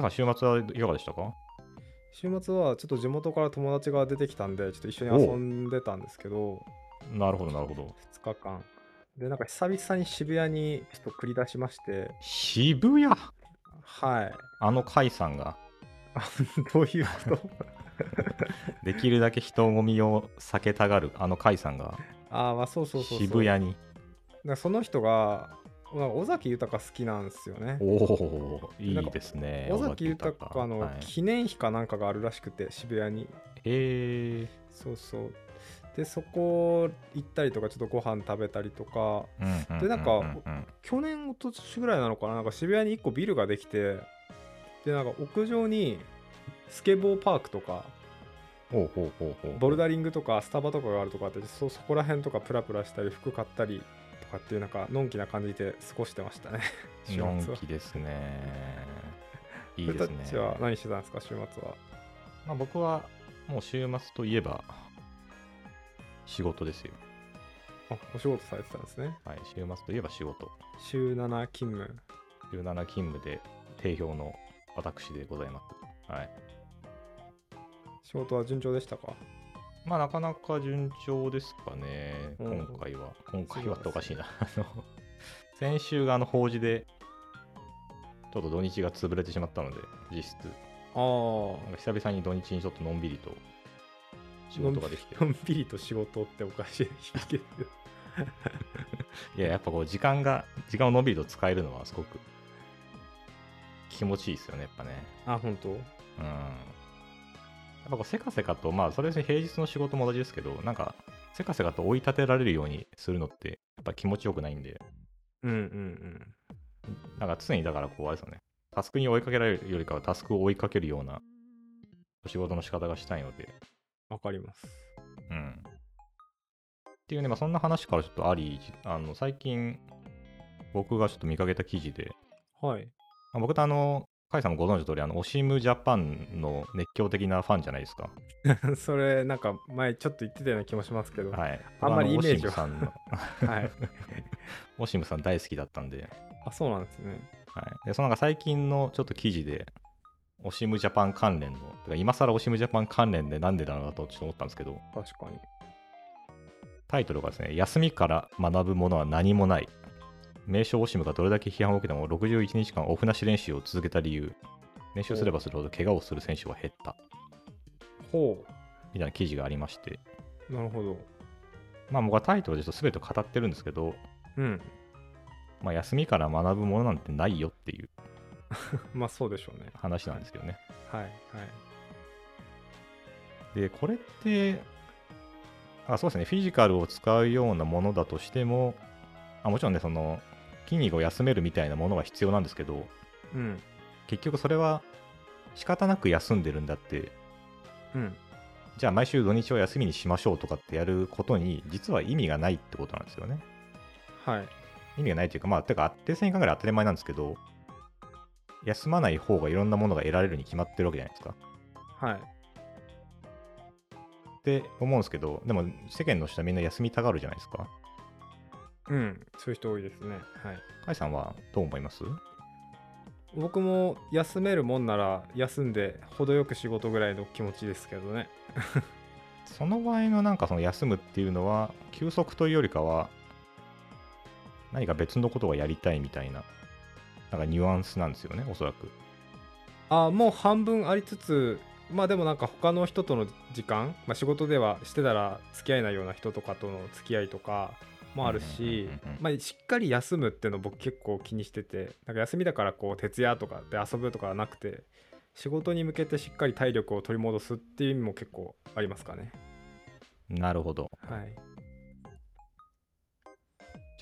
母さん、週末はいかがでしたか？週末はちょっと地元から友達が出てきたんで、ちょっと一緒に遊んでたんですけど、なるほど、なるほど。2日間。で、なんか久々に渋谷にちょっと繰り出しまして、渋谷？はい。あの甲斐さんが、あ どういうこと？できるだけ人混みを避けたがるあの甲斐さんが、ああ、まあそうそうそうそう。渋谷に。その人が、まあ尾崎豊好きなんですよね。おお、いいですね。尾崎豊のはい記念碑かなんかがあるらしくて、渋谷に。へえそうそう。で、そこ行ったりとか、ちょっとご飯食べたりとか、ー。でなんか去年、一昨年ぐらいなのかな、なんか渋谷に1個ビルができて、で、なんか屋上にスケボーパークとか。ボルダリングとかスタバとかがあるとかあって、そそこら辺とかプラプラしたり、服買ったりとかっていう、なんか、のんきな感じで過ごしてましたね。週末のはんきですね。いいですね。たちは何してたんですか、週末は？まあ、僕はもう週末といえば仕事ですよ。あ、お仕事されてたんですね。はい、週末といえば仕事。週7勤務。週7勤務で定評の私でございます。はい。仕事は順調でしたか？まあなかなか順調ですかね、うん今回は。今回はっておかしいな。あの先週があの法事で、ちょっと土日が潰れてしまったので、実質。ああ久々に土日にちょっとのんびりと仕事ができて。のんび りと仕事っておかしいけど いや、やっぱこう時間が、時間をのんびりと使えるのはすごく気持ちいいですよね、やっぱね。あ、本当？うん。ぱこうせかせかと、まあそれで平日の仕事も同じですけど、なんかせかせかと追い立てられるようにするのって、やっぱ気持ちよくないんで、うんうんうん。なんか常にだからこうあれですよね、タスクに追いかけられるよりかはタスクを追いかけるようなお仕事の仕方がしたいので、わかります。うん。っていうね、まあそんな話からちょっとあり、あの最近僕がちょっと見かけた記事で、はい。まあ僕とあの、甲斐さんもご存知の通り、あの、オシムジャパンの熱狂的なファンじゃないですか。それ、なんか前ちょっと言ってたような気もしますけど。ははい。あんまりイメージはオシムさんの、い。オシムさん大好きだったんで、あ、そうなんですね。はい。で、そのなんか最近のちょっと記事で、オシムジャパン関連の、今更オシムジャパン関連でなんでだろうなとちょっと思ったんですけど、確かに。タイトルがですね、休みから学ぶものは何もない。名称オシムがどれだけ批判を受けても61日間オフなし練習を続けた理由。練習すればするほど怪我をする選手は減った。ほみたいな記事がありまして、う。なるほど。まあ僕はタイトルでちょっと全て語ってるんですけど、うん。まあ休みから学ぶものなんてないよっていう まあそうでしょうね。話なんですけどね。はい。はい。で、これって、あそうですね、フィジカルを使うようなものだとしても、あもちろんね、その、筋肉を休めるみたいなものは必要なんですけど、うん。結局それは仕方なく休んでるんだって、うん。じゃあ毎週土日を休みにしましょうとかってやることに、実は意味がないってことなんですよね。はい。意味がないというか、まあ、てか、定線考える当たり前なんですけど、休まない方がいろんなものが得られるに決まってるわけじゃないですか。はい。って思うんですけど、でも世間の人はみんな休みたがるじゃないですか。うん。そういう人多いですね。はい。甲斐さんはどう思います？僕も休めるもんなら休んで程よく仕事ぐらいの気持ちですけどね。その場合のなんかその休むっていうのは、休息というよりかは、何か別のことをやりたいみたいな、なんかニュアンスなんですよね、おそらく。あもう半分ありつつまあでもなんか他の人との時間、まあ、仕事ではしてたら付き合えないような人とかとの付き合いとかもあるしまあしっかり休むっていうの僕結構気にしててなんか休みだからこう徹夜とかで遊ぶとかはなくて仕事に向けてしっかり体力を取り戻すっていう意味も結構ありますかね。なるほど。はい。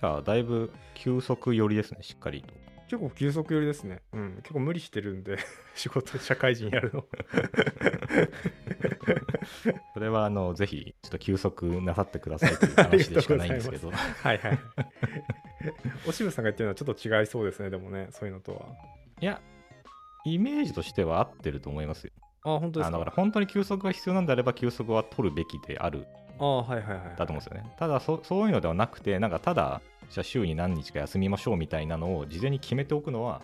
じゃあ、だいぶ休息寄りですね、しっかりと。結構休息寄りですね。うん。結構無理してるんで 仕事社会人やるの それは、あの、ぜひ、ちょっと休息なさってくださいという話でしかないんですけど。はいはいおしぶさんが言ってるのはちょっと違いそうですねでもねそういうのとはいや、イメージとしては合ってると思いますよ。あ本当ですか？あだから本当に休息が必要なんであれば休息は取るべきであるああはいはいはいだと思うんですよね。ただそそういうのではなくて、なんかただ、じゃあ週に何日か休みましょうみたいなのを事前に決めておくのは、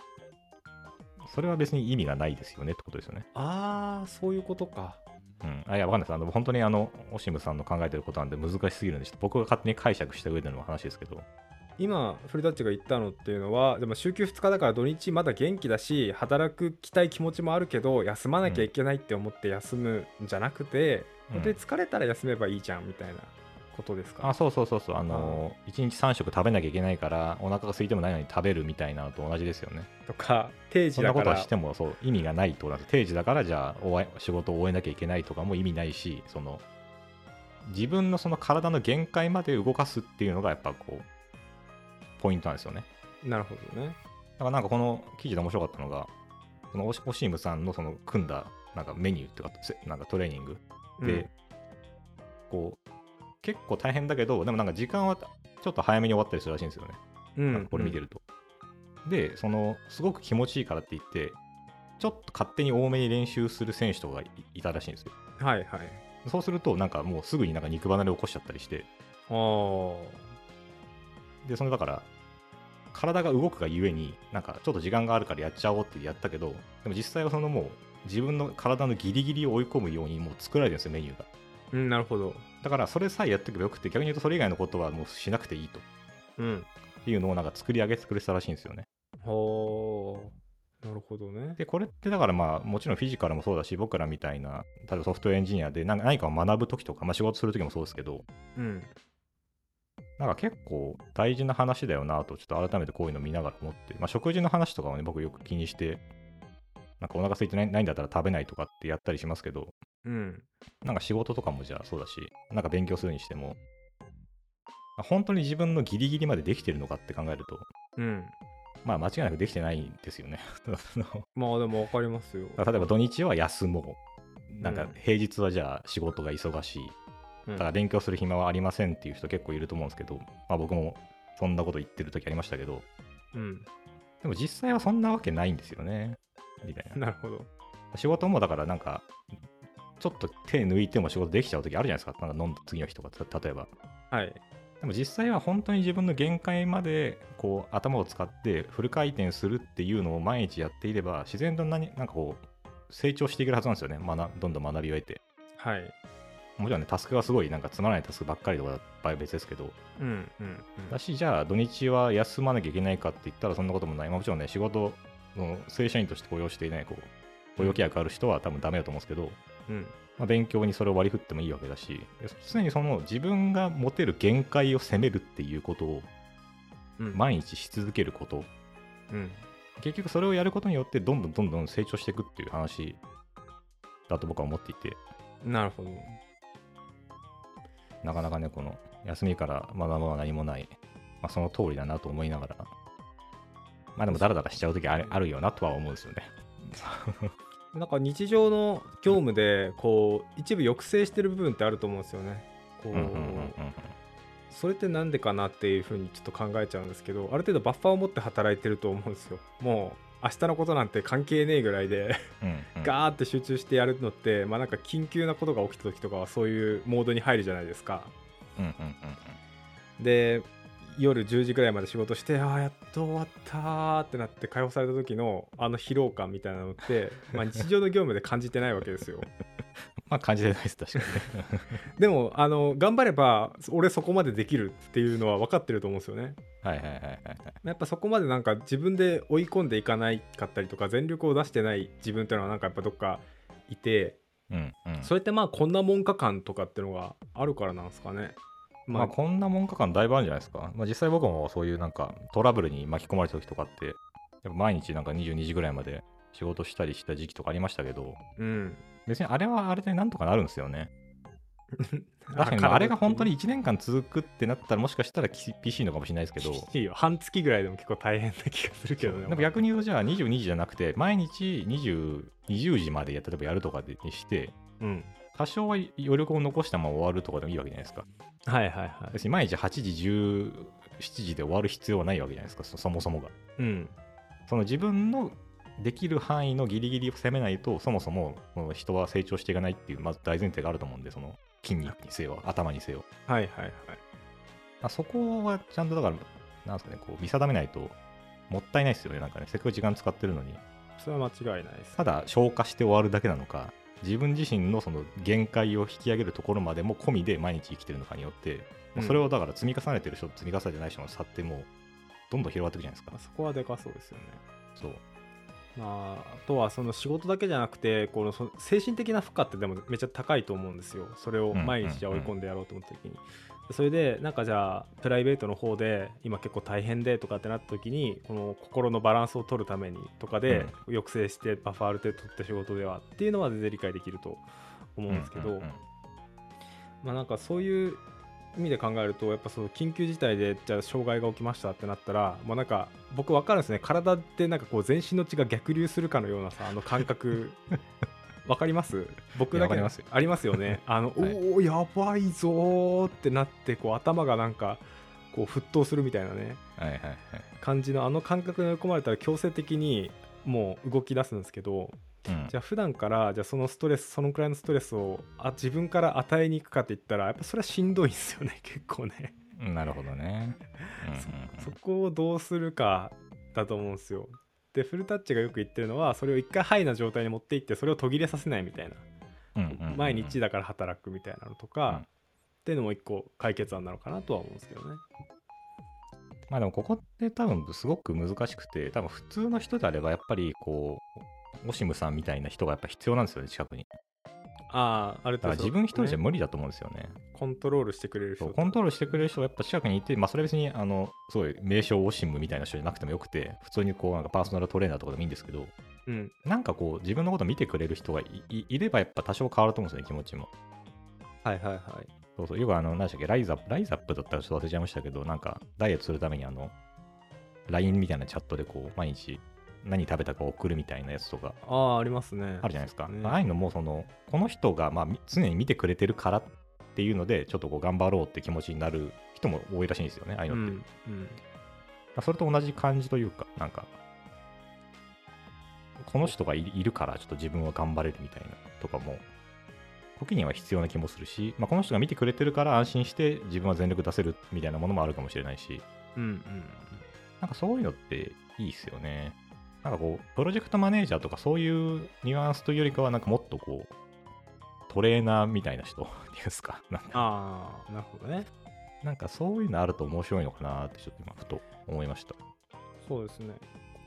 それは別に意味がないですよねってことですよね。ああそういうことかうん、あいや、わかんないです。あの本当にあの、オシムさんの考えてることなんで難しすぎるんで、ちょっと僕が勝手に解釈した上での話ですけど、今フルタッチが言ったのっていうのはでも週休2日だから土日まだ元気だし働くきたい気持ちもあるけど休まなきゃいけないって思って休むんじゃなくて、うん。で疲れたら休めばいいじゃんみたいなことですか？あ、そうそうそうそう、あの、1日3食食べなきゃいけないから、お腹が空いてもないのに食べるみたいなのと同じですよね。とか定時そんなだからことはしてもそう意味がないとなんです。定時だから、じゃあ仕事を終えなきゃいけないとかも意味ないし、その、自分のその体の限界まで動かすっていうのが、やっぱこう、ポイントなんですよね。なるほどねだからなんかこの記事で面白かったのが、そのオシムさんのその組んだなんかメニューっていうか、せなんかトレーニングで、こう、結構大変だけど、でもなんか時間はちょっと早めに終わったりするらしいんですよね。うん、うんなんかこれ見てると。で、その、すごく気持ちいいからって言って、ちょっと勝手に多めに練習する選手とかがいいたらしいんですよ。うんはいはいそうすると、なんかもうすぐになんか肉離れ起こしちゃったりして、あーで、そのだから、体が動くがゆえに、なんかちょっと時間があるからやっちゃおうってやったけど、でも実際はそのもう、自分の体のギリギリを追い込むようにもう作られてるんですよ、メニューが。うんなるほど。だからそれさえやっておけばよくて、逆に言うとそれ以外のことはもうしなくていいと。うん。いうのをなんか作り上げてくれてたらしいんですよね。ほー。なるほどね。で、これってだからまあ、もちろんフィジカルもそうだし、僕らみたいな、例えばソフトウェアエンジニアで何何かを学ぶときとか、まあ、仕事するときもそうですけど、うん。なんか結構大事な話だよなと、ちょっと改めてこういうの見ながら思って、まあ、食事の話とかはね、僕よく気にして、なんかお腹空いてないないんだったら食べないとかってやったりしますけど、うんなんか仕事とかもじゃあそうだし、なんか勉強するにしても、本当に自分のギリギリまでできてるのかって考えると、うんまあ間違いなくできてないんですよね。まあでも分かりますよ例えば土日は休もう。なんかうん平日はじゃあ仕事が忙しい。うんだから勉強する暇はありませんっていう人結構いると思うんですけど、まあ僕もそんなこと言ってる時ありましたけど、うんでも実際はそんなわけないんですよね。みたいな。なるほど仕事もだからなんか、ちょっと手抜いても仕事できちゃう時あるじゃないですか。なんか飲んだ次の日とか、た例えば。はいでも実際は本当に自分の限界までこう頭を使ってフル回転するっていうのを毎日やっていれば自然と何なんかこう成長していけるはずなんですよね。学どんどん学びを得て。はいもちろんね、タスクがすごいなんかつまらないタスクばっかりとかだ場合は別ですけど、うんうんうんだし、じゃあ土日は休まなきゃいけないかって言ったらそんなこともない。まあ、もちろんね、仕事の正社員として雇用していない、こう、雇用契約ある人は多分ダメだと思うんですけど、うん。まあ、勉強にそれを割り振ってもいいわけだし、常にその自分が持てる限界を責めるっていうことをうん。毎日し続けること、うん。結局それをやることによってどんどんどんどん成長していくっていう話だと僕は思っていて、なるほど。なかなかね、この休みから学ぶのは何もない、まあ、その通りだなと思いながら、まあでもダラダラしちゃうときあるあるよなとは思うんですよね。なんか日常の業務でこう一部抑制してる部分ってあると思うんですよね。こうそれってなんでかなっていうふうにちょっと考えちゃうんですけどある程度バッファーを持って働いてると思うんですよ。もう明日のことなんて関係ねえぐらいでガーって集中してやるのってまあなんか緊急なことが起きた時とかはそういうモードに入るじゃないですか。で夜10時ぐらいまで仕事してああやっと終わったーってなって解放された時のあの疲労感みたいなのって、まあ、日常の業務で感じてないわけですよ。まあ感じてないです、確かにね。でもあの頑張れば俺そこまでできるっていうのは分かってると思うんですよね。はいはいはいはいはい。やっぱそこまでなんか自分で追い込んでいかないかったりとか全力を出してない自分っていうのはなんかやっぱどっかいてうんうん、それってまあこんなもんか感とかっていうのがあるからなんですかね。まあこんなもんか感だいぶあるんじゃないですか。まあ、実際僕もそういうなんかトラブルに巻き込まれた時とかって、やっぱ毎日なんか22時ぐらいまで仕事したりした時期とかありましたけど、うん。別にあれはあれでなんとかなるんですよね。確かにまああれが本当に1年間続くってなったらもしかしたら厳しいのかもしれないですけど、いいよ半月ぐらいでも結構大変な気がするけどね。でも逆に言うとじゃあ22時じゃなくて毎日 20, 20時までや例えばやるとかでにしてうん。多少は余力を残したまま終わるとかでもいいわけじゃないですかはいはいはい。毎日8時17時で終わる必要はないわけじゃないですかそそもそもがうん。その自分のできる範囲のギリギリを攻めないとそもそも人は成長していかないっていうまず大前提があると思うんでその筋肉にせよ頭にせよはいはいはい。あそこはちゃんとだからなんですかねこう見定めないともったいないですよねなんかねせっかく時間使ってるのにそれは間違いないですただ消化して終わるだけなのか自分自身のその限界を引き上げるところまでも込みで毎日生きてるのかによって、うん。それをだから積み重ねてる人と積み重ねてない人の差ってもうどんどん広がっていくじゃないですか。まあそこはでかそうですよね。そう。まあ、あとはその仕事だけじゃなくてこのその精神的な負荷ってでもめっちゃ高いと思うんですよ。それを毎日追い込んでやろうと思った時に、それでなんかじゃあプライベートの方で今結構大変でとかってなった時にこの心のバランスを取るためにとかで抑制してバッファーある程度取って仕事ではっていうのは全然理解できると思うんですけど、まあなんかそういう意味で考えるとやっぱその緊急事態でじゃあ障害が起きましたってなったらもうなんか僕分かるんですね。体ってなんかこう全身の血が逆流するかのようなさあの感覚 わかります？僕だけますよ。ありますよね。あの、はい。おおやばいぞーってなってこう頭がなんかこう沸騰するみたいなね。はいはいはい。感じのあの感覚に追い込まれたら強制的にもう動き出すんですけどうん。じゃあ普段からじゃあそのストレスそのくらいのストレスをあ自分から与えに行くかって言ったらやっぱそれはしんどいんですよね 結構ね、なるほどね、うんうんそこをどうするかだと思うんですよでフルタッチがよく言ってるのはそれを一回ハイな状態に持っていってそれを途切れさせないみたいな。うんうんうんうん。毎日だから働くみたいなのとか、うん。っていうのも一個解決案なのかなとは思うんですけどね。まあでもここって多分すごく難しくて多分普通の人であればやっぱりこうオシムさんみたいな人がやっぱ必要なんですよね近くにああある程度自分一人じゃね無理だと思うんですよね。コントロールしてくれる人コントロールしてくれる人がやっぱ近くにいて、まあ、それは別にあのすごい名称オシムみたいな人じゃなくてもよくて普通にこうなんかパーソナルトレーナーとかでもいいんですけどうん。なんかこう自分のこと見てくれる人がいいいればやっぱ多少変わると思うんですよね気持ちも。はいはいはい。そうそう。よくあの何でしたっけライザップライザップだったらちょっと忘れちゃいましたけどなんかダイエットするためにあの LINE みたいなチャットでこう毎日何食べたか送るみたいなやつとかああありますねあるじゃないですか。ねああいうのもそのこの人がまあみ常に見てくれてるからっていうのでちょっとこう頑張ろうって気持ちになる人も多いらしいんですよね、ああいううんのって。うんまあそれと同じ感じというか、なんか、この人がいいるからちょっと自分は頑張れるみたいなとかも、時には必要な気もするし、まあ、この人が見てくれてるから安心して自分は全力出せるみたいなものもあるかもしれないし、うんうんなんかそういうのっていいですよね。なんかこう、プロジェクトマネージャーとかそういうニュアンスというよりかは、なんかもっとこう、トレーナーみたいな人っていうんですか、なんかああなるほどねなんかそういうのあると面白いのかなってちょっと今ふと思いました。そうですね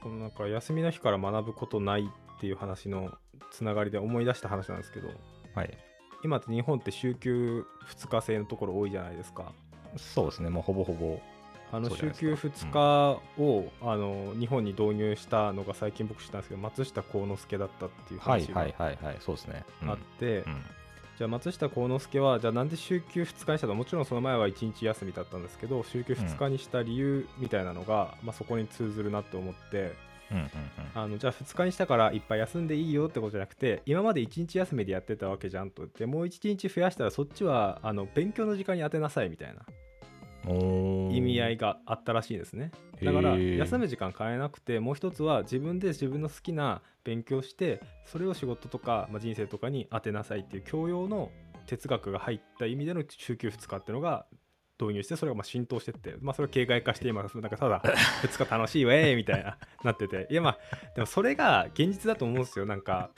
このなんか休みの日から学ぶことないっていう話のつながりで思い出した話なんですけどはい。今って日本って週休2日制のところ多いじゃないですかそうですね、もうほぼほぼ。あの週休ないですか。2日を、あの日本に導入したのが最近僕知ったんですけど松下幸之助だったっていうはい話があって、うん。じゃあ松下幸之助はじゃあなんで週休2日にしたの？もちろんその前は1日休みだったんですけど週休2日にした理由みたいなのが、まあ、そこに通ずるなと思ってうんうんうん。あのじゃあ2日にしたからいっぱい休んでいいよってことじゃなくて今まで1日休みでやってたわけじゃんと言ってもう1日増やしたらそっちはあの勉強の時間に当てなさいみたいな意味合いがあったらしいですね。だから休む時間変えなくてもう一つは自分で自分の好きな勉強してそれを仕事とか、まあ、人生とかに当てなさいっていう教養の哲学が入った意味での週休2日っていうのが導入してそれがまあ浸透してって、まあ、それを形骸化して今 なんかただ2日楽しいわえみたいななってて。いやまあでもそれが現実だと思うんですよ。なんか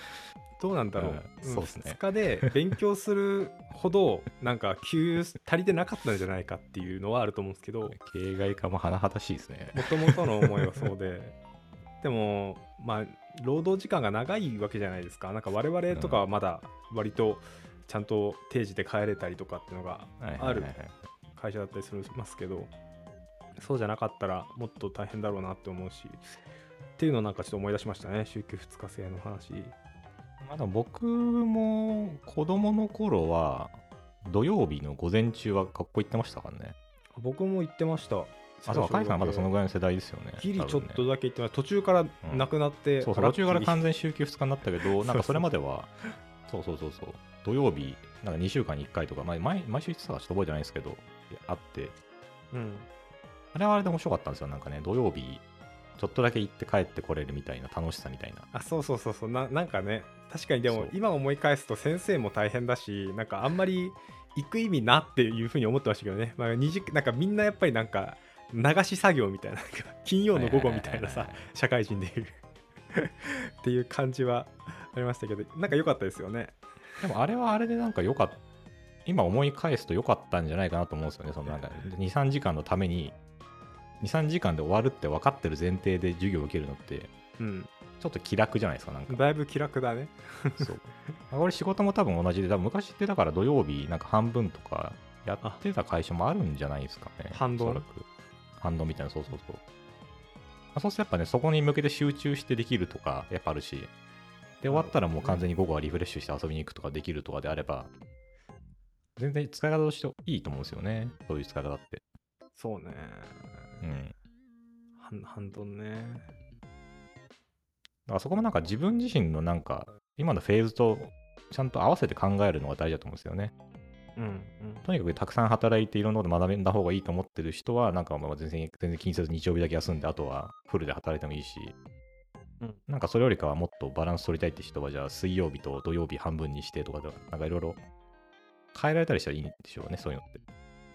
どうなんだろう,、うんそうっすね。2日で勉強するほどなんか給油足りてなかったんじゃないかっていうのはあると思うんですけど。形骸化も甚だしいですね。もともとの思いはそうで。でもまあ労働時間が長いわけじゃないですか。なんか我々とかはまだ割とちゃんと定時で帰れたりとかっていうのがある会社だったりするますけどそうじゃなかったらもっと大変だろうなって思うしっていうのをなんかちょっと思い出しましたね週休2日制の話。まだ僕も子供の頃は土曜日の午前中は学校行ってましたからね。僕も言ってました。あ、そう、若いさんはまだそのぐらいの世代ですよね。ギリちょっとだけ言ってました。途中からなくなって、そうそう、途中から完全週休2日になったけど、なんかそれまでは、そうそうそうそう、土曜日、なんか2週間に1回とか、まあ、毎毎週言ってたかちょっと覚えてないですけど、あって、うん。あれはあれで面白かったんですよ、なんかね、土曜日、ちょっとだけ行って帰ってこれるみたいな楽しさみたいな。あそうそうそうそう。ななんかね確かにでも今思い返すと先生も大変だしなんかあんまり行く意味なっていうふうに思ってましたけどね、まあ、二時なんかみんなやっぱりなんか流し作業みたいな金曜の午後みたいなさ社会人でいう。っていう感じはありましたけどなんか良かったですよね。でもあれはあれでなんか良かった今思い返すと良かったんじゃないかなと思うんですよね。そのなんか23時間のために23時間で終わるって分かってる前提で授業を受けるのってうん。ちょっと気楽じゃないですかなんか。だいぶ気楽だね。そう。俺仕事も多分同じで多分昔ってだから土曜日なんか半分とかやってた会社もあるんじゃないですかね。半ドンおそらく。半ドンみたいなそうそうそう、まあ、そうするとやっぱねそこに向けて集中してできるとかやっぱあるしで終わったらもう完全に午後はリフレッシュして遊びに行くとかできるとかであれば全然使い方としていいと思うんですよね。そういう使い方って。そうね。うん。半半ドンね。だからそこもなんか自分自身のなんか今のフェーズとちゃんと合わせて考えるのが大事だと思うんですよね。うんうん。とにかくたくさん働いていろんなこと学んだ方がいいと思ってる人は、なんかまあ全然全然気にせず日曜日だけ休んで、あとはフルで働いてもいいし、うん。なんかそれよりかはもっとバランス取りたいって人は、じゃあ水曜日と土曜日半分にしてとかで、なんかいろいろ変えられたりしたらいいんでしょうね、そういうのって。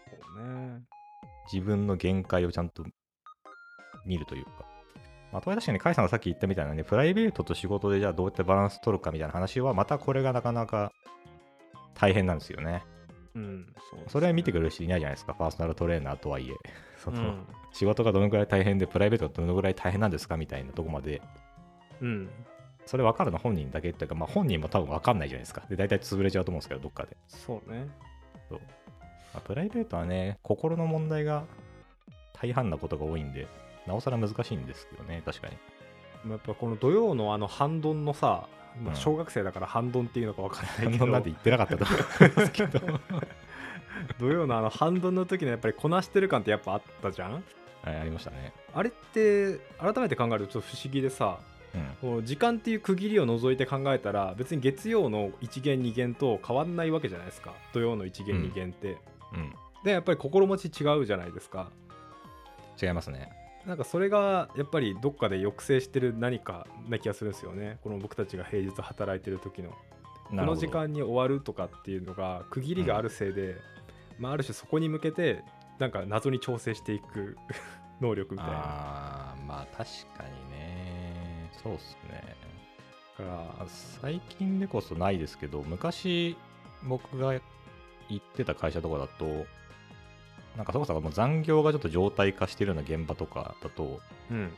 そうね自分の限界をちゃんと見るというか。まあ、とは確かに、甲斐さんがさっき言ったみたいなね、プライベートと仕事でじゃあどうやってバランス取るかみたいな話は、またこれがなかなか大変なんですよね。うんそうねそれは見てくれる人いないじゃないですか、パーソナルトレーナーとはいえ。そのうん仕事がどのくらい大変で、プライベートがどのくらい大変なんですかみたいなとこまで、うんそれ分かるの本人だけっていうか、まあ、本人も多分分かんないじゃないですか。で、大体潰れちゃうと思うんですけど、どっかで。そうねまあ、プライベートはね、心の問題が大半なことが多いんで、なおさら難しいんですけどね、確かに。やっぱこの土曜のあの半ドンのさ、まあ、うん小学生だから半ドンっていうのか分かんないけど、そんなんて言ってなかったと思うんですけど。土曜のあの半ドンの時のやっぱりこなしてる感ってやっぱあったじゃん？はい、ありましたね。あれって改めて考えるとちょっと不思議でさうん。時間っていう区切りを除いて考えたら別に月曜の1限2限と変わんないわけじゃないですか土曜の1限うん2限って、うん。でやっぱり心持ち違うじゃないですか違いますね。なんかそれがやっぱりどっかで抑制してる何かな気がするんですよねこの僕たちが平日働いてる時のこの時間に終わるとかっていうのが区切りがあるせいで、まあ、ある種そこに向けてなんか謎に調整していく 能力みたいなあー、まあ確かにね。そうっすね。だからあ最近でこそないですけど、昔僕が行ってた会社とかだと、なんかそこそこもう残業がちょっと状態化してるような現場とかだと、うん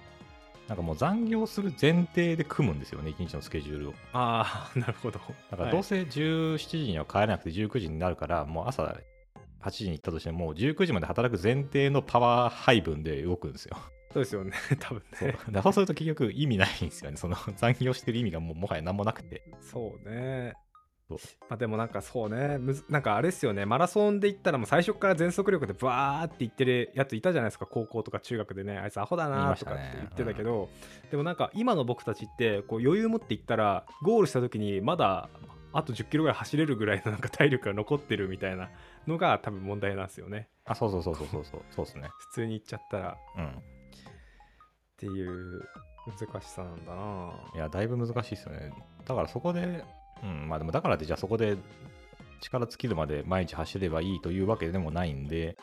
なんかもう残業する前提で組むんですよね、一日のスケジュールを。ああ なるほどだからどうせ17時には帰らなくて19時になるから、もう朝8時に行ったとしても、19時まで働く前提のパワー配分で動くんですよ。そうですよね。多分ね。だからそうすると結局意味ないんですよね。その 残業してる意味がもうもはや何もなくて。そうね。そう。まあでもなんかそうね。むずなんかあれですよね。マラソンで言ったらもう最初から全速力でバーって言ってるやついたじゃないですか。高校とか中学でね。あいつアホだ言いなとかって言ってたけど、でもなんか今の僕たちってこう余裕持っていったらゴールした時にまだあと1 0キロぐらい走れるぐらいのなんか体力が残ってるみたいなのが多分問題なんですよね。あ、そうそうそうそうそう。そう。そうですね。普通に行っちゃったら。っうん。ていう難しさなんだな。いや、だいぶ難しいですよね。だからそこで、うん、まあでもだからってじゃあそこで力尽きるまで毎日走ればいいというわけでもないんで、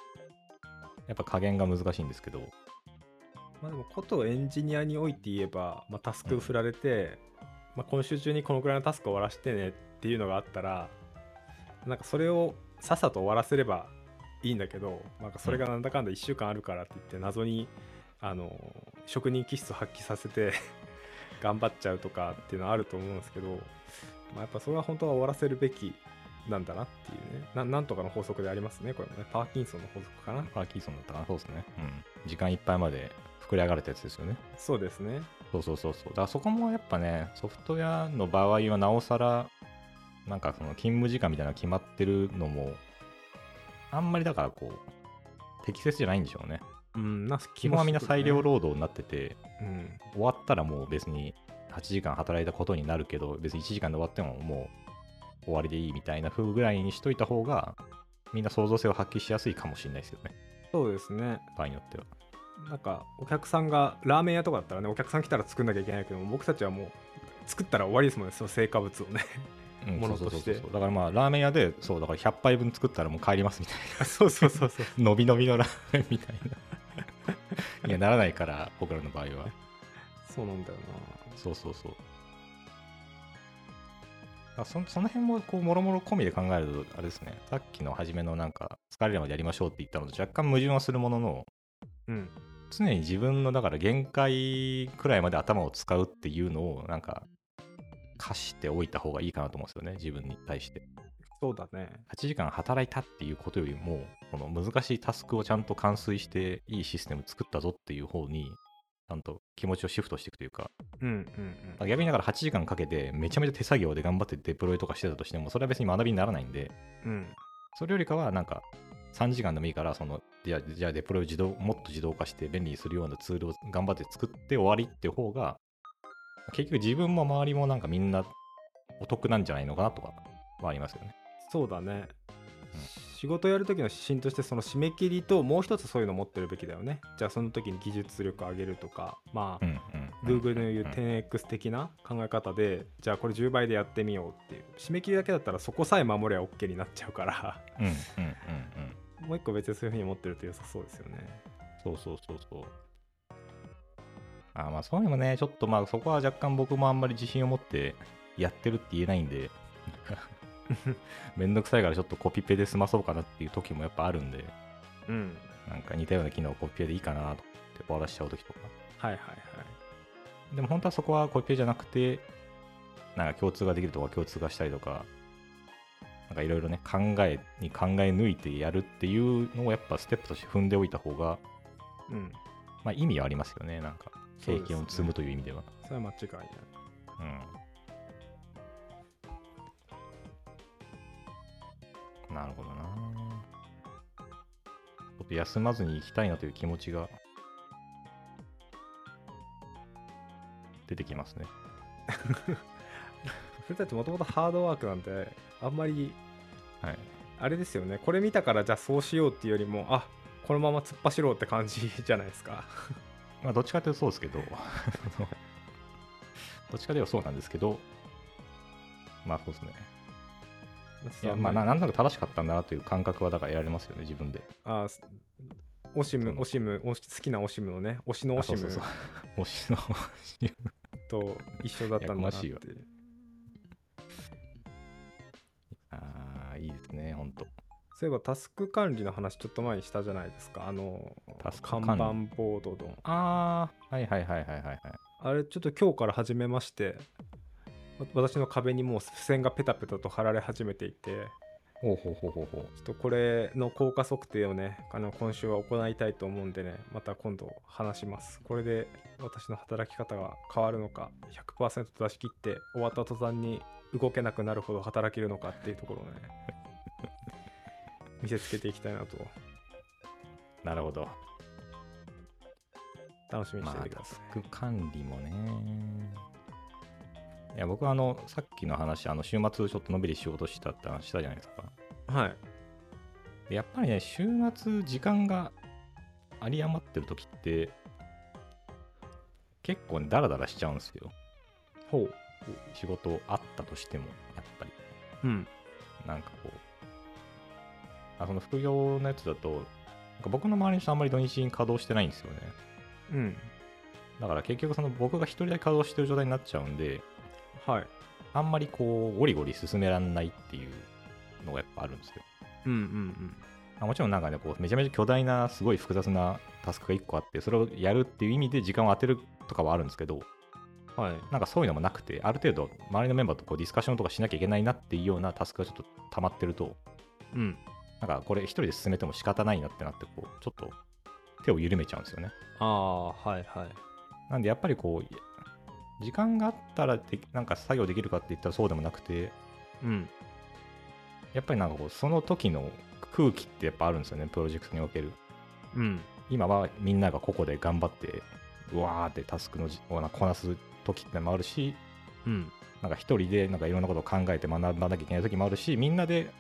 やっぱ加減が難しいんですけど、まあでもことエンジニアにおいて言えば、まあ、タスク振られて、まあ、今週中にこのくらいのタスク終わらせてねっていうのがあったらなんかそれをさっさと終わらせればいいんだけどなんかそれがなんだかんだ1週間あるからって言って謎にあの職人気質発揮させて 頑張っちゃうとかっていうのはあると思うんですけど、まあ、やっぱそれは本当は終わらせるべきなんだなっていうねななんとかの法則でありますねこれもねパーキンソンの法則かなパーキンソンだったかな、そうですね。うん。時間いっぱいまで膨れ上がるってやつですよね。そうですねそうそうそうそう。だからそこもやっぱね、ソフトウェアの場合はなおさら、なんかその勤務時間みたいなの決まってるのも、あんまりだからこう、適切じゃないんでしょうね。うんな基本はみんな裁量労労働になってて、うん。終わったらもう別に8時間働いたことになるけど、別に1時間で終わってももう終わりでいいみたいな風ぐらいにしといた方が、みんな創造性を発揮しやすいかもしれないですよね、そうですね。場合によっては。なんかお客さんがラーメン屋とかだったらねお客さん来たら作んなきゃいけないけど僕たちはもう作ったら終わりですもんねその成果物をね。うんものとして。だからまあ、ラーメン屋で、そう、だから100杯分作ったらもう帰りますみたい そうそうそうそう。な、伸び伸びのラーメンみたいな。いや、ならないから、僕らの場合は。そうなんだよそうそうそう。あそその辺もこうもろもろ込みで考えるとあれですねさっきの初めのなんか疲れるまでやりましょうって言ったのと若干矛盾はするもののなうん常に自分のだから限界くらいまで頭を使うっていうのをなんか課しておいた方がいいかなと思うんですよね自分に対してそうだね。8時間働いたっていうことよりもこの難しいタスクをちゃんと完遂していいシステム作ったぞっていう方にちゃんと気持ちをシフトしていくというか。うんうんうん。逆にだから8時間かけてめちゃめちゃ手作業で頑張ってデプロイとかしてたとしてもそれは別に学びにならないんで。うん。それよりかはなんか3時間でもいいからそのじゃあじゃあデプロイを自動もっと自動化して便利にするようなツールを頑張って作って終わりっていう方が結局自分も周りもなんかみんなお得なんじゃないのかなとかはありますよね。そうだね、仕事やる時の指針としてその締め切りともう一つそういうの持ってるべきだよね。じゃあその時に技術力上げるとかまあ、うんうんうん。Google の言う 10X 的な考え方で、じゃあこれ10倍でやってみようっていう。締め切りだけだったらそこさえ守れば OK になっちゃうから。うんうんうんうん。もう一個別にそういうふうに持ってると良さそうですよね。そうそうそうそう。あまあそういうのもね、ちょっとまあそこは若干僕もあんまり自信を持ってやってるって言えないんで、めんどくさいからちょっとコピペで済まそうかなっていう時もやっぱあるんで、うんなんか似たような機能をコピペでいいかなと思って終わらしちゃう時とか。はいはいはいでも本当はそこはコピペじゃなくて、なんか共通ができるとか共通化したりとか、なんかいろいろね、考えに考え抜いてやるっていうのをやっぱステップとして踏んでおいた方が、うんまあ意味はありますよね、なんか経験を積むという意味では。それは間違いないうん。なるほどな。ちょっと休まずに行きたいなという気持ちが出てきますね。それたちもともとハードワークなんであんまりはい。あれですよねこれ見たからじゃあそうしようっていうよりもあこのまま突っ走ろうって感じ じゃないですかまあどっちかというとそうですけど、どっちかというとそうなんですけど、まあそうですね。いや、まあななんとなく正しかったんだなという感覚はだから得られますよね、自分で。あすオシムうん。オシムオシ好きなオシムのね推しのオシムあそうそうそう。推しの推しと一緒だったんだなっていわ。ああ、いいですね、ほんと。そういえばタスク管理の話ちょっと前にしたじゃないですか。あのタスク看板ボードの。ああ、はいはいはいはいはいはい。あれちょっと今日から始めまして。わ私の壁にもう付箋がペタペタと貼られ始めていてほうほうほうほうほう。ちょっとこれの効果測定をねあの今週は行いたいと思うんでねまた今度話しますこれで私の働き方が変わるのか100%出し切って終わった途端に動けなくなるほど働けるのかっていうところをね 見せつけていきたいなとなるほど。楽しみにしててください、タスク管理もね。いや、僕はあの、さっきの話、あの、週末ちょっとのんびり仕事したって話したじゃないですか。はいでやっぱりね、週末時間が有り余ってる時って、結構ね、ダラダラしちゃうんですよ。ほう仕事あったとしても、やっぱり。うんなんかこう、あその副業のやつだと、僕の周りの人あんまり土日に稼働してないんですよね。うんだから結局その僕が一人だけ稼働してる状態になっちゃうんで、はい。あんまりこう、ゴリゴリ進めらんないっていうのがやっぱあるんですよ。うんうんあもちろんなんかね、こうめちゃめちゃ巨大な、すごい複雑なタスクが1個あって、それをやるっていう意味で時間を当てるとかはあるんですけど、うんはい。なんかそういうのもなくて、ある程度、周りのメンバーとこうディスカッションとかしなきゃいけないなっていうようなタスクがちょっと溜まってると、うん。なんかこれ一人で進めても仕方ないなってなって、こう、ちょっと手を緩めちゃうんですよね。ああはいはい。なんでやっぱりこう、時間があったらでなんか作業できるかって言ったらそうでもなくて、うん。やっぱりなんかこう、その時の空気ってやっぱあるんですよね、プロジェクトにおける。うん。今はみんなが個々で頑張って、うわーってタスクのじをこなす時ってのもあるし、うん。なんか一人でなんかいろんなことを考えて学ばなきゃいけない時もあるし、みんなで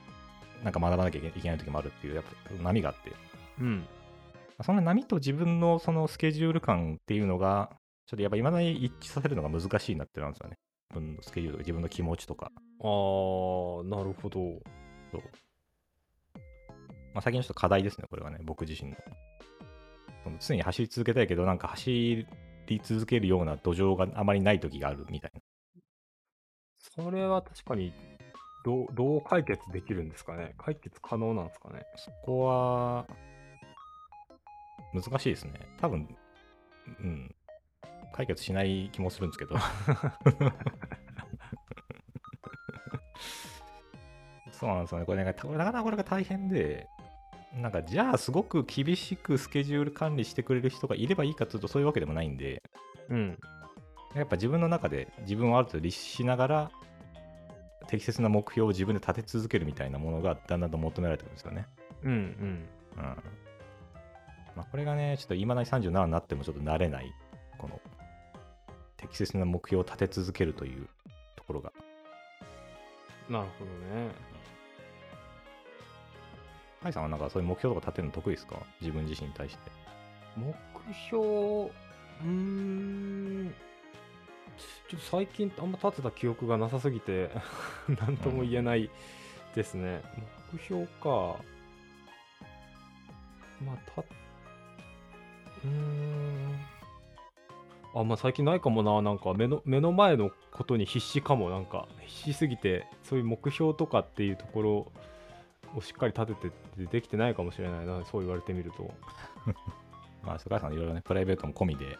なんか学ばなきゃいけない時もあるっていう、やっぱ波があって、うん。その波と自分のそのスケジュール感っていうのが、ちょっとやっぱいまだに一致させるのが難しいなってなんですよね。自分のスケジュールとか自分の気持ちとか。ああなるほどまあ、最近のちょっと課題ですね、これはね、僕自身の。その常に走り続けたいけど、なんか走り続けるような土壌があまりない時があるみたいな。それは確かにどうどう解決できるんですかね？解決可能なんですかね？そこは、難しいですね。多分、うん、解決しない気もするんですけど。そうなんですよね。これなんか、なかなかこれが大変で、なんか、じゃあ、すごく厳しくスケジュール管理してくれる人がいればいいかというと、そういうわけでもないんで、うんやっぱ自分の中で自分をある程度律しながら、適切な目標を自分で立て続けるみたいなものがだんだんと求められてくるんですよね。うんうんうん。まあ、これがね、ちょっと今なり37になってもちょっと慣れない、この、適切な目標を立て続けるというところが。なるほどね。カイさんはなんかそういう目標とか立てるの得意ですか？自分自身に対して。目標？うーん。ちょっと最近あんま立てた記憶がなさすぎて 何とも言えないですね、目標か。まあたうーんあまあ最近ないかもな。なんか目の目の前のことに必死かも。なんか必死すぎてそういう目標とかっていうところをしっかり立ててできてないかもしれないな。そう言われてみると。まあ、菅井さんいろいろね、プライベートも込みで、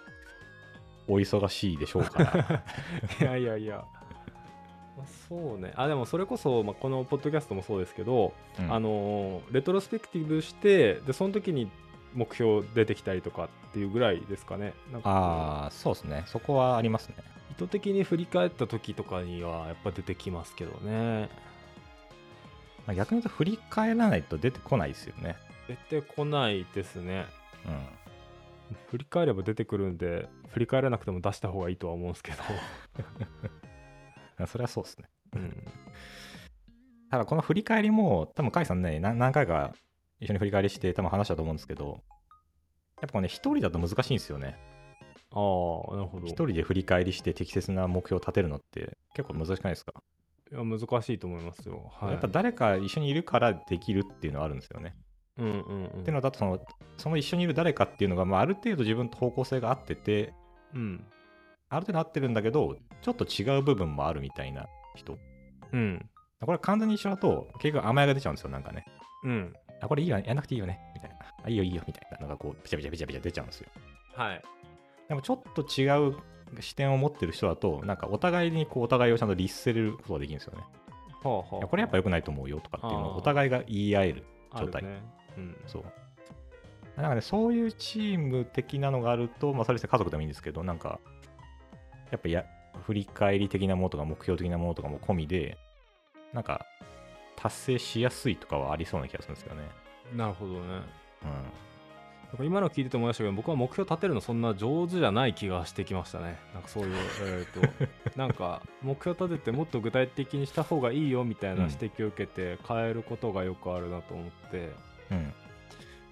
お忙しいでしょうから。いやいやいや、まあそうね。あでもそれこそ、まあ、このポッドキャストもそうですけど、うん。あのーレトロスペクティブしてでその時に目標出てきたりとかっていうぐらいですかねなんかああ、そうですね。そこはありますね。意図的に振り返った時とかにはやっぱ出てきますけどねまあ、逆に言うと振り返らないと出てこないですよね。出てこないですねうん。振り返れば出てくるんで振り返らなくても出した方がいいとは思うんですけど、それはそうですね。うん、ただこの振り返りも、多分甲斐さんね、何何回か一緒に振り返りして、多分話したと思うんですけど、やっぱこれね、一人だと難しいんですよね。ああなるほど一人で振り返りして適切な目標を立てるのって結構難しくないですか、いや難しいと思いますよ、はい、やっぱ誰か一緒にいるからできるっていうのはあるんですよね。うんうんうんっていうのはだとその、その一緒にいる誰かっていうのが、まあ、ある程度自分と方向性が合ってて、うんある程度合ってるんだけど、ちょっと違う部分もあるみたいな人。うんこれ完全に一緒だと、結局甘えが出ちゃうんですよ、なんかね。うんあ、これいいよ、やんなくていいよね、みたいな。あ、いいよ、いいよ、みたいなのがこう、ピチャピチャピチャピチャ出ちゃうんですよ。はいでもちょっと違う視点を持ってる人だと、なんかお互いにこうお互いをちゃんと律せれることができるんですよね。はあはいやこれやっぱ良くないと思うよとかっていうのをお互いが言い合える状態。ねうんそう。なんかね、そういうチーム的なのがあると、まあ、それですね、家族でもいいんですけど、なんか、やっぱや、振り返り的なものとか、目標的なものとかも込みで、なんか、達成しやすいとかはありそうな気がするんですよね。なるほどねうん。なんか今の聞いてて思いましたけど僕は目標立てるのそんな上手じゃない気がしてきましたねなんかそういう えーとなんか目標立ててもっと具体的にした方がいいよみたいなうん指摘を受けて変えることがよくあるなと思って、うん。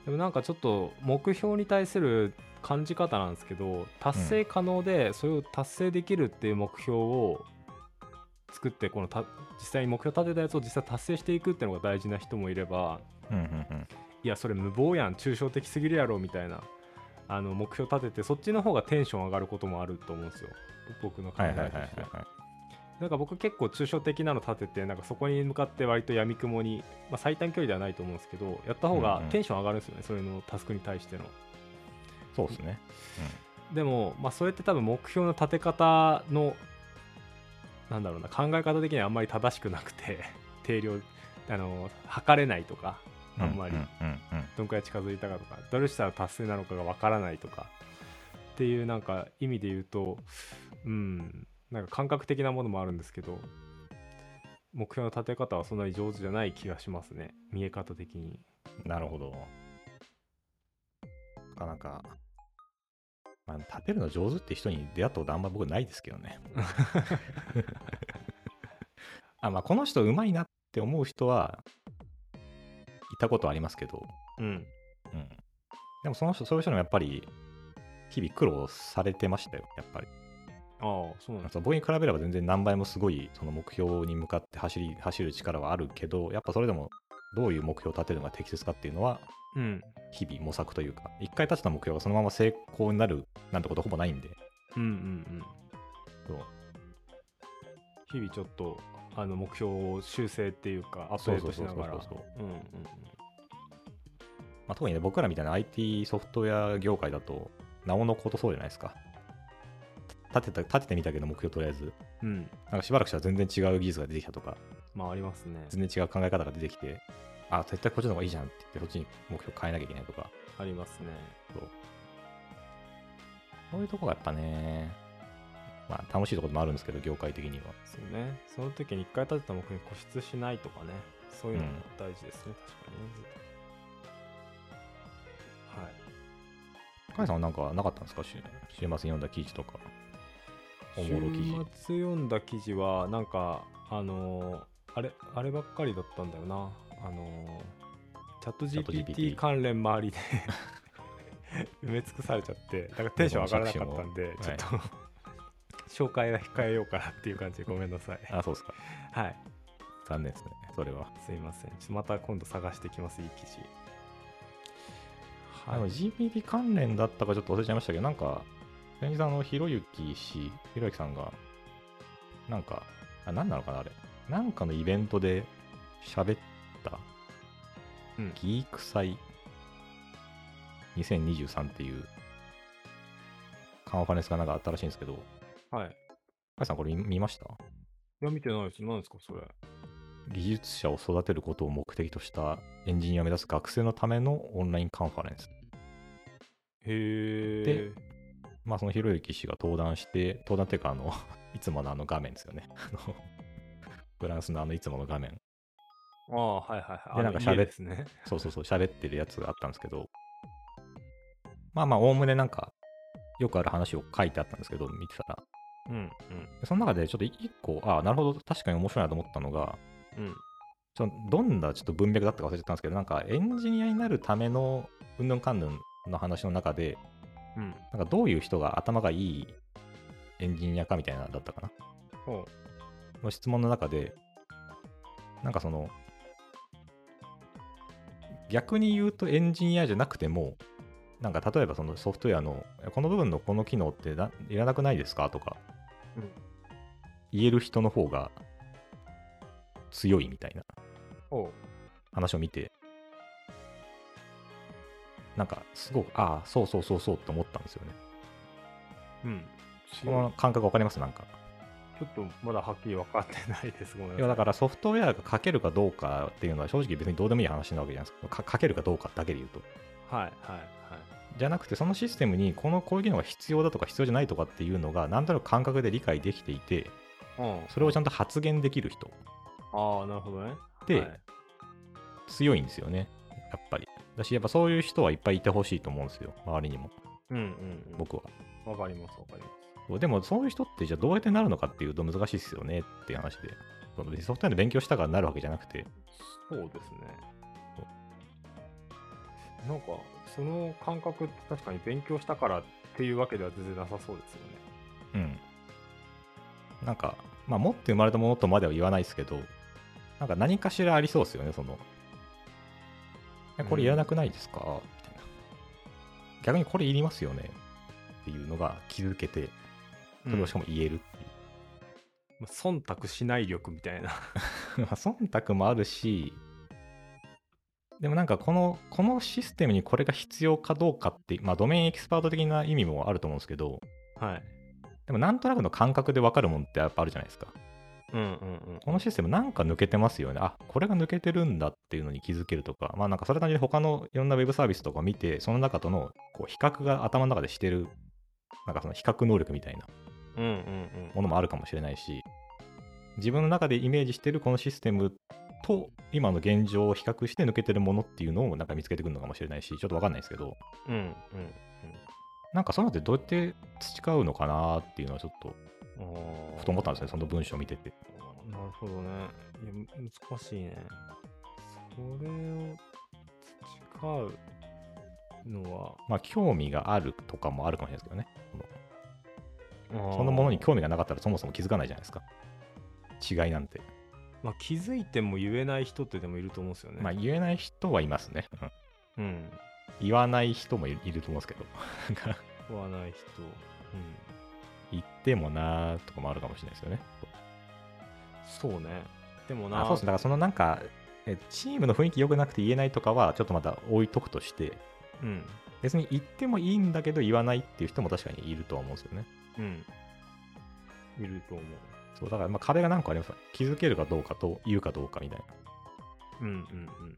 でもなんかちょっと目標に対する感じ方なんですけど達成可能でそれを達成できるっていう目標を作ってこのた実際に目標立てたやつを実際達成していくっていうのが大事な人もいればうんうんうん。いやそれ無謀やん抽象的すぎるやろみたいなあの目標立ててそっちの方がテンション上がることもあると思うんですよ僕の考はいはいはいはいえとしてはい。なんか僕結構抽象的なの立ててなんかそこに向かって割と闇雲に、まあ、最短距離ではないと思うんですけどやった方がうんうんテンション上がるんですよね、それのタスクに対してのそうですね。でも、まあ、それって多分目標の立て方のなんだろうな考え方的にはあんまり正しくなくて 定量あの測れないとかうん。あんまり。どんくらい近づいたかとかどれしたら達成なのかがわからないとかっていうなんか意味で言うとうんなんか感覚的なものもあるんですけど目標の立て方はそんなに上手じゃない気がしますね見え方的になるほど。なかなか、まあ、立てるの上手って人に出会ったことあんま僕ないですけどね。あまあ、この人うまいなって思う人はいたことありますけど、うんうん。でもその人、そういう人にもやっぱり日々苦労されてましたよ、やっぱり。ああそうなんです僕に比べれば全然何倍もすごいその目標に向かって走り走る力はあるけど、やっぱそれでもどういう目標を立てるのが適切かっていうのは、うん。日々模索というか、一回立てた目標がそのまま成功になるなんてことほぼないんで、うんうんうん。そう。日々ちょっとあの目標を修正っていうかアップデートしながら。そうそうそうそうそう。うんうんまあ、特にね、僕らみたいな IT ソフトウェア業界だと、なおのことそうじゃないですか。立てた立ててみたけど、目標とりあえず。うんうん。なんかしばらくしたら全然違う技術が出てきたとか、まあありますね。全然違う考え方が出てきて、あ、絶対こっちの方がいいじゃんって言って、そっちに目標変えなきゃいけないとか、ありますね。そう。そういうとこがやっぱね、まあ楽しいところもあるんですけど、業界的には。そうね。その時に一回立てた目標に固執しないとかね。そういうのも大事ですね、確かにねはい。カイさんはなんかなかったんですか？週週末に読んだ記事とか。おもろ記事。週末読んだ記事はなんかあのーあれあればっかりだったんだよな。あのーチャット GPT 関連周りで 埋め尽くされちゃって。だからテンション上がらなかったんでちょっと、紹介は控えようかなっていう感じでごめんなさい。あ、そうですか。はい。残念ですね、それは。すいません。ちょっとまた今度探してきますいい。記事あの GPT 関連だったかちょっと忘れちゃいましたけど、なんか、先日あの、ひろゆき氏、ひろゆきさんが、なんか、あ、なんなのかな、あれ。なんかのイベントで喋った、うん。ギーク祭2023っていう、カンファレンスがなんかあったらしいんですけど、はい。いカイさんこれ見見ました？や見てないです。何ですかそれ。技術者を育てることを目的としたエンジニアを目指す学生のためのオンラインカンファレンス。へえまあ、そのひろゆき氏が登壇して、登壇っていうか、あの、いつものあの画面ですよね。あの、フランスのあのいつもの画面。ああはいはいはいでなんか喋っあの家ですねそうそうそう、喋ってるやつがあったんですけど、まあまあ、おおむねなんか、よくある話を書いてあったんですけど、見てたら。うんでその中でちょっと一個、ああ、なるほど、確かに面白いなと思ったのが、うんうんちょどんなちょっと文脈だったか忘れちゃったんですけど、なんかエンジニアになるためのうんぬんかんぬんの話の中で、うんなんかどういう人が頭がいいエンジニアかみたいなのだったかな。ほの質問の中で、なんかその、逆に言うとエンジニアじゃなくても、なんか例えばそのソフトウェアの、この部分のこの機能ってないらなくないですかとか、うん言える人の方が強いみたいな話を見て、なんかすごく、ああ、そうそうそうそうって思ったんですよね。ううんこの感覚わかります？なんか。ちょっとまだはっきり分かってないです。ごめんなさい。いやだからソフトウェアが書けるかどうかっていうのは正直別にどうでもいい話なわけじゃないですか。か書けるかどうかだけで言うと。はいはいはい。じゃなくてそのシステムにこのこういう機能が必要だとか必要じゃないとかっていうのがなんとなく感覚で理解できていてうん、それをちゃんと発言できる人ああ、なるほどね。ではい強いんですよねやっぱりだしやっぱそういう人はいっぱいいてほしいと思うんですよ周りにもうんうんうん。僕はわかりますわかります。でもそういう人ってじゃあどうやってなるのかっていうと難しいですよねっていう話で。ソフトウェアで勉強したからなるわけじゃなくて。そうですね。なんか、その感覚って確かに勉強したからっていうわけでは全然なさそうですよね。うん。なんかまあ持って生まれたものとまでは言わないですけどなんか何かしらありそうですよねその。えこれいらなくないですか、みたいな。逆にこれいりますよねっていうのが気づけてそれをしかも言えるっていう、まあ、忖度しない力みたいな。まあ忖度もあるしでもなんかこのこのシステムにこれが必要かどうかってまあドメインエキスパート的な意味もあると思うんですけどはい。でもなんとなくの感覚で分かるもんってやっぱあるじゃないですかうんうんうん。このシステムなんか抜けてますよね。あ、これが抜けてるんだっていうのに気づけるとか、まあなんかそれなりに他のいろんなウェブサービスとかを見て、その中とのこう比較が頭の中でしてる、なんかその比較能力みたいなうんうんうん。ものもあるかもしれないし、自分の中でイメージしてるこのシステムと今の現状を比較して抜けてるものっていうのをなんか見つけてくるのかもしれないし、ちょっとわかんないですけど、うんうんなんかそういうのってどうやって培うのかなっていうのはちょっとうん。ふと思ったんですね、その文章を見てて。なるほどね。いや、む難しいね。それを培うのは、まあ興味があるとかもあるかもしれないですけどね。そそのものに興味がなかったらそもそも気づかないじゃないですか。違いなんて。まあ、気づいても言えない人ってでもいると思うんですよね。まあ言えない人はいますね。うんうん。言わない人もいいると思うんですけど。言わない人。言ってもなーとかもあるかもしれないですよね。そうね。でもな、あそうですね。だからそのなんか、えチームの雰囲気良くなくて言えないとかは、ちょっとまた置いとくとして、うん。別に言ってもいいんだけど言わないっていう人も確かにいるとは思うんですよね。うん。いると思う。そう、だからまあ壁が何個あります気づけるかどうかと言うかどうかみたいな。うんうんうん。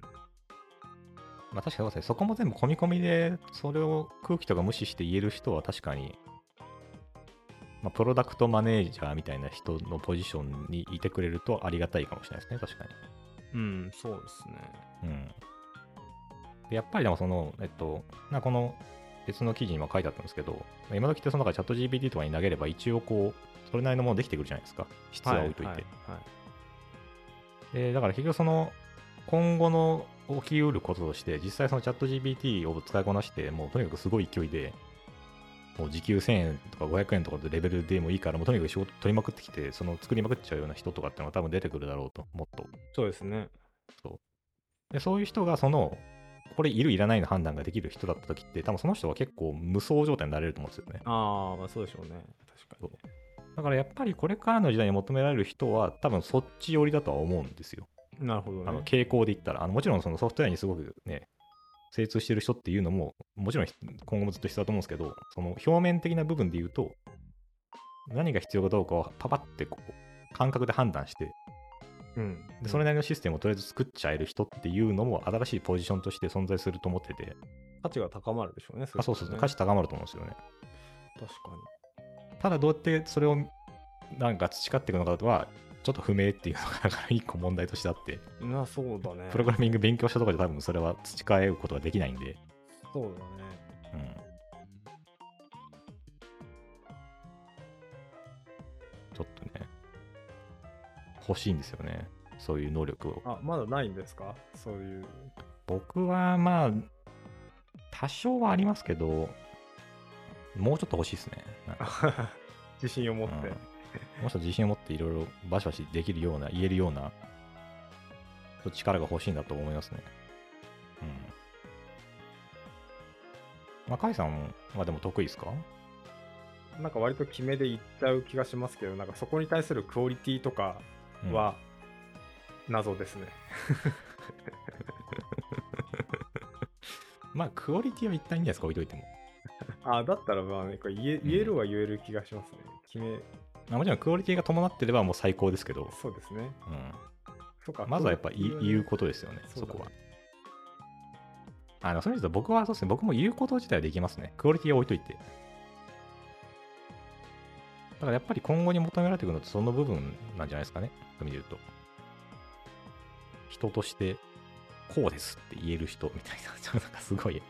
まあ確かにそうですね。そこも全部込み込みで、それを空気とか無視して言える人は確かに、まあ、プロダクトマネージャーみたいな人のポジションにいてくれるとありがたいかもしれないですね。確かに。うん、そうですね。うん。でやっぱりでもその、えっと、なこの別の記事にも書いてあったんですけど、今時ってその中チャット GPT とかに投げれば一応こう、それなりのものできてくるじゃないですか。質は置いといて。はいはいでだから結局その今後の起きうることとして実際そのチャット GPT を使いこなしてもうとにかくすごい勢いでもう時給1000円とか500円とかでレベルでもいいからもうとにかく仕事取りまくってきてその作りまくっちゃうような人とかっていうのが多分出てくるだろうともっとそうですね。でそういう人がそのこれいるいらないの判断ができる人だった時って多分その人は結構無双状態になれると思うんですよねああ、まあそうでしょうね。確かにね。だからやっぱりこれからの時代に求められる人は多分そっち寄りだとは思うんですよなるほどね。あの傾向で言ったらあの、もちろんそのソフトウェアにすごくね、精通してる人っていうのも、もちろん今後もずっと必要だと思うんですけど、その表面的な部分で言うと、何が必要かどうかをパパってこう感覚で判断して、うん。でそれなりのシステムをとりあえず作っちゃえる人っていうのも新しいポジションとして存在すると思ってて、価値が高まるでしょうね。あそうそうそう、ね価値高まると思うんですよね。確かただどうやってそれをなんか培っていくのかは、ちょっと不明っていうのがだから一個問題としてあって、に。な、そうだね。プログラミング勉強したとかで多分それは培えることができないんで、そうだね。欲しいんですよね。そういう能力を。あ、まだないんですか？そういう。僕はまあ、多少はありますけど、もうちょっと欲しいですね。自信を持って。うんもうちょっと自信を持っていろいろバシバシできるような、言えるような、力が欲しいんだと思いますね。うん。まあ、カイさんはでも得意ですか？なんか割と決めでいっちゃう気がしますけど、なんかそこに対するクオリティとかうんは謎ですね。まあ、クオリティは一旦いいんじゃないですか、置いといても。あ、だったらまあ、ね、これ言え言えるは言える気がしますね。決め、まあもちろんクオリティが伴ってればもう最高ですけど、そうですね。うん、そうか。まずはやっぱ言言うことですよね、そだねそうこは。あの、それで言うと僕はそうですね、僕も言うこと自体はできますね。クオリティは置いといて。だからやっぱり今後に求められてくるのってその部分なんじゃないですかね、そういう意味で言うと。人として、こうですって言える人みたいな、ちょっとなんかすごい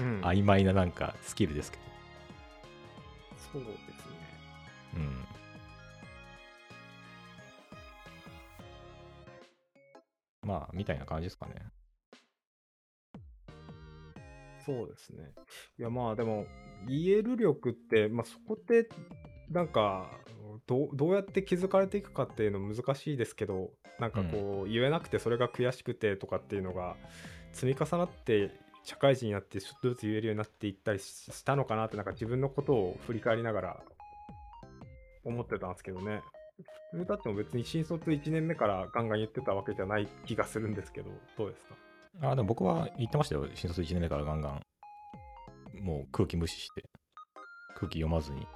うん、曖昧ななんかスキルですけど。そうですね。うん。まあ、みたいな感じですかね。そうですね。いやまあでも言える力って、まあ、そこってなんかどうどうやって気づかれていくかっていうの難しいですけどなんかこう、言えなくてそれが悔しくてとかっていうのが積み重なって社会人になってちょっとずつ言えるようになっていったりししたのかなってなんか自分のことを振り返りながら思ってたんですけどね。普通だっても別に新卒1年目からガンガン言ってたわけじゃない気がするんですけどどうですか？あでも僕は言ってましたよ。新卒1年目からガンガン。もう空気無視して。空気読まずに。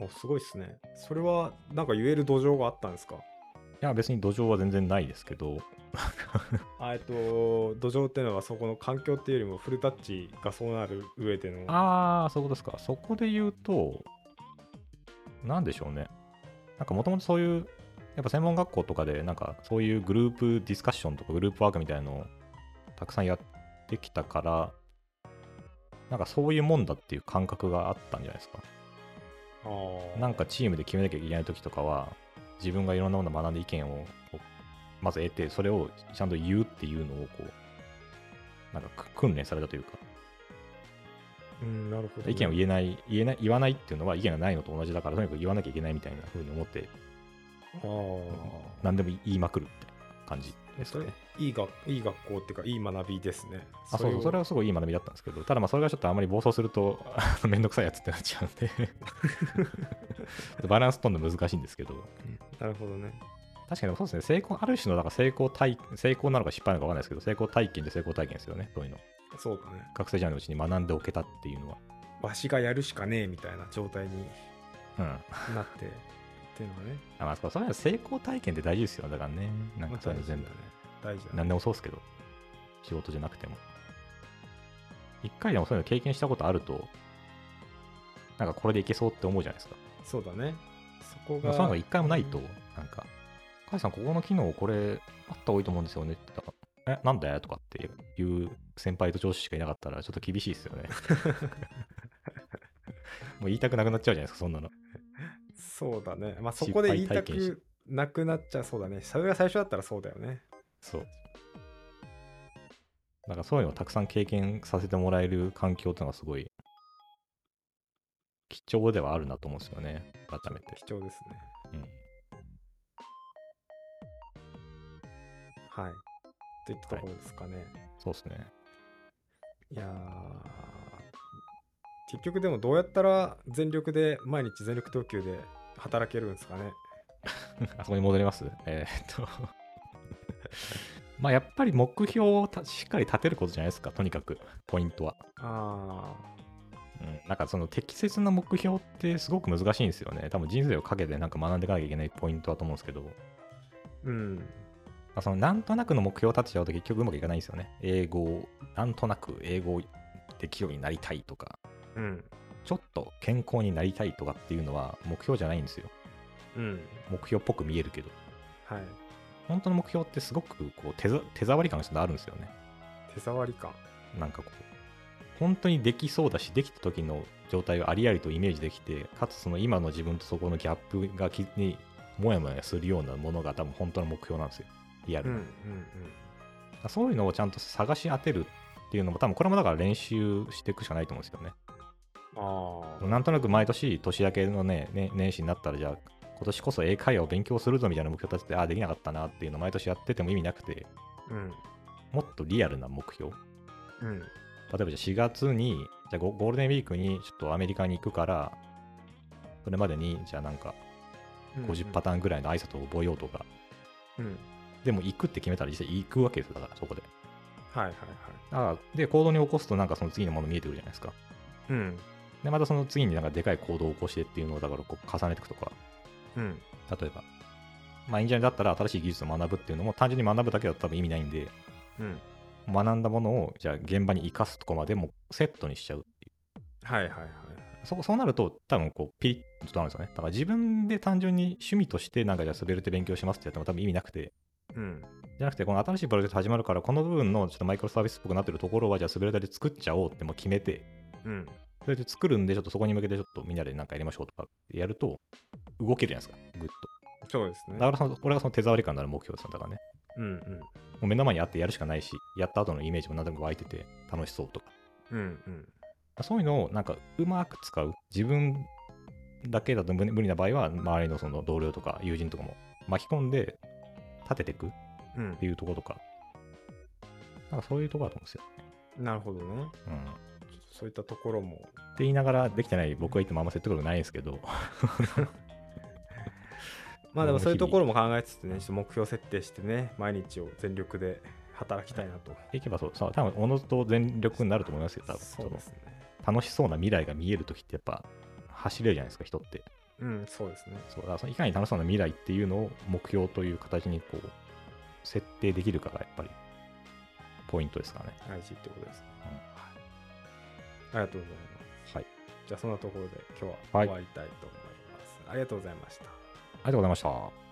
いおすごいっすね。それはなんか言える土壌があったんですか？や、別に土壌は全然ないですけど、あえっと、土壌っていうのはそこの環境っていうよりもフルタッチがそうなる上での。ああ、そういうことですか。そこで言うと、なんでしょうね。なんかもともとそういう、やっぱ専門学校とかで、なんかそういうグループディスカッションとかグループワークみたいなのをたくさんやってきたから、なんかそういうもんだっていう感覚があったんじゃないですか。なんかチームで決めなきゃいけない時とかは、自分がいろんなものを学んで意見をまず得て、それをちゃんと言うっていうのをこう、なんかく訓練されたというか、うん、なるほど、意見を言えない、言えない、言わないっていうのは意見がないのと同じだから、とにかく言わなきゃいけないみたいな風に思って、ああ。何でも言いまくるみたいな感じですそね。いいがいい学校っていうか、いい学びですね。あそうそう、それははすごいいい学びだったんですけど、ただまあそれがちょっとあまり暴走すると、めんどくさいやつってなっちゃうんで バランス取るの難しいんですけど、なるほどね。確かにそうですね、成功、ある種のだから成功体成功なのか失敗なのか分かんないですけど、成功体験で成功体験ですよね、そういうの。そうだね。学生時代のうちに学んでおけたっていうのは。わしがやるしかねえみたいな状態にうん。なってっていうのはね。あまあ、そういうの成功体験って大事ですよ、だからね。なんかそういうの全部。ね。大事だね。何でもそうですけど、仕事じゃなくても。一回でもそういうの経験したことあると、なんかこれでいけそうって思うじゃないですか。そうだね。そこが。まあそういうのが一回もないと、なんか、カイさん、ここの機能、これ、あった方がいいと思うんですよねって言ったら、え、なんだとかっていう先輩と上司しかいなかったら、ちょっと厳しいですよね。もう言いたくなくなっちゃうじゃないですか、そんなの。そうだね。まあそこで言いたくなくなっちゃうそうだね。それが最初だったらそうだよね。そう。だからそういうのをたくさん経験させてもらえる環境っていうのがすごい貴重ではあるなと思うんですよね。改めて。貴重ですね。うん。はい。といったところですかね。そうですね。い、やー結局でもどうやったら全力で毎日全力投球で働けるんですかね。あそこに戻ります？えーっと。まあやっぱり目標をたしっかり立てることじゃないですか、とにかく、ポイントは。あうん、なんかその適切な目標ってすごく難しいんですよね。多分人生をかけてなんか学んでいかなきゃいけないポイントだと思うんですけど、うん。あ、そのなんとなくの目標を立てちゃうと結局うまくいかないんですよね。英語を、なんとなく英語できるようになりたいとか、うん。ちょっと健康になりたいとかっていうのは目標じゃないんですよ。うん。目標っぽく見えるけど。はい。本当の目標ってすごくこう手ざ手触り感があるんですよね。手触り感。なんかこう、本当にできそうだし、できた時の状態をありありとイメージできて、かつその今の自分とそこのギャップがきにもやもやするようなものが多分本当の目標なんですよ。リアルな。うんうんそういうのをちゃんと探し当てるっていうのも多分これもだから練習していくしかないと思うんですよね。あ。なんとなく毎年年明けのね、ね年始になったらじゃあ今年こそ英会話を勉強するぞみたいな目標立てて、ああ、できなかったなっていうのを毎年やってても意味なくて、うん。もっとリアルな目標。うん。例えばじゃあ4月に、じゃあゴゴールデンウィークにちょっとアメリカに行くから、それまでにじゃあなんか50パターンぐらいの挨拶を覚えようとか、うん。でも行くって決めたら実際行くわけですよ、だからそこで。はいはいはい。だからで、行動に起こすとなんかその次のもの見えてくるじゃないですか。うん。で、またその次になんかでかい行動を起こしてっていうのをだからこう重ねていくとか、うん。例えば、まあエンジニアだったら新しい技術を学ぶっていうのも単純に学ぶだけだと多分意味ないんで、うん。学んだものをじゃあ現場に生かすとこまでもセットにしちゃうっていう。はいはいはい。そそうなると多分こうピリッとなるんですよね。だから自分で単純に趣味としてなんかじゃあ滑るって勉強しますってやっても多分意味なくて、うん。じゃなくてこの新しいプロジェクト始まるからこの部分のちょっとマイクロサービスっぽくなってるところはじゃあ滑るだで作っちゃおうってもう決めて、うん。それで作るんでちょっとそこに向けてちょっとみんなでなんかやりましょうとかやると動けるじゃないですか、ぐっと。そうですねだ。からそのこれがその手触り感のある目標ですよだからね。うんうん。もう目の前にあってやるしかないし、やった後のイメージも何でも湧いてて楽しそうとか。うんうん。そういうのをなんかうまく使う。自分だけだと無無理な場合は、周りのその同僚とか友人とかも巻き込んで立てていくっうんていうところとか、なんかそういうところだと思うんですよ。なるほどね。うん。ってそういったところも。言いながらできてない僕が言ってもあんま説得力ないんですけど、まあでもそういうところも考えつつね、ちょっと目標設定してね、毎日を全力で働きたいなと。いけばそう、そう多分おのずと全力になると思いますよ、多分。そうですね。楽しそうな未来が見えるときってやっぱ走れるじゃないですか、人って。うん、そうですね。そうだいかに楽しそうな未来っていうのを目標という形にこう設定できるかがやっぱりポイントですかね。大事ってことですね。ありがとうございます。はい。じゃあそんなところで今日ははい終わりたいと思います。ありがとうございました。ありがとうございました。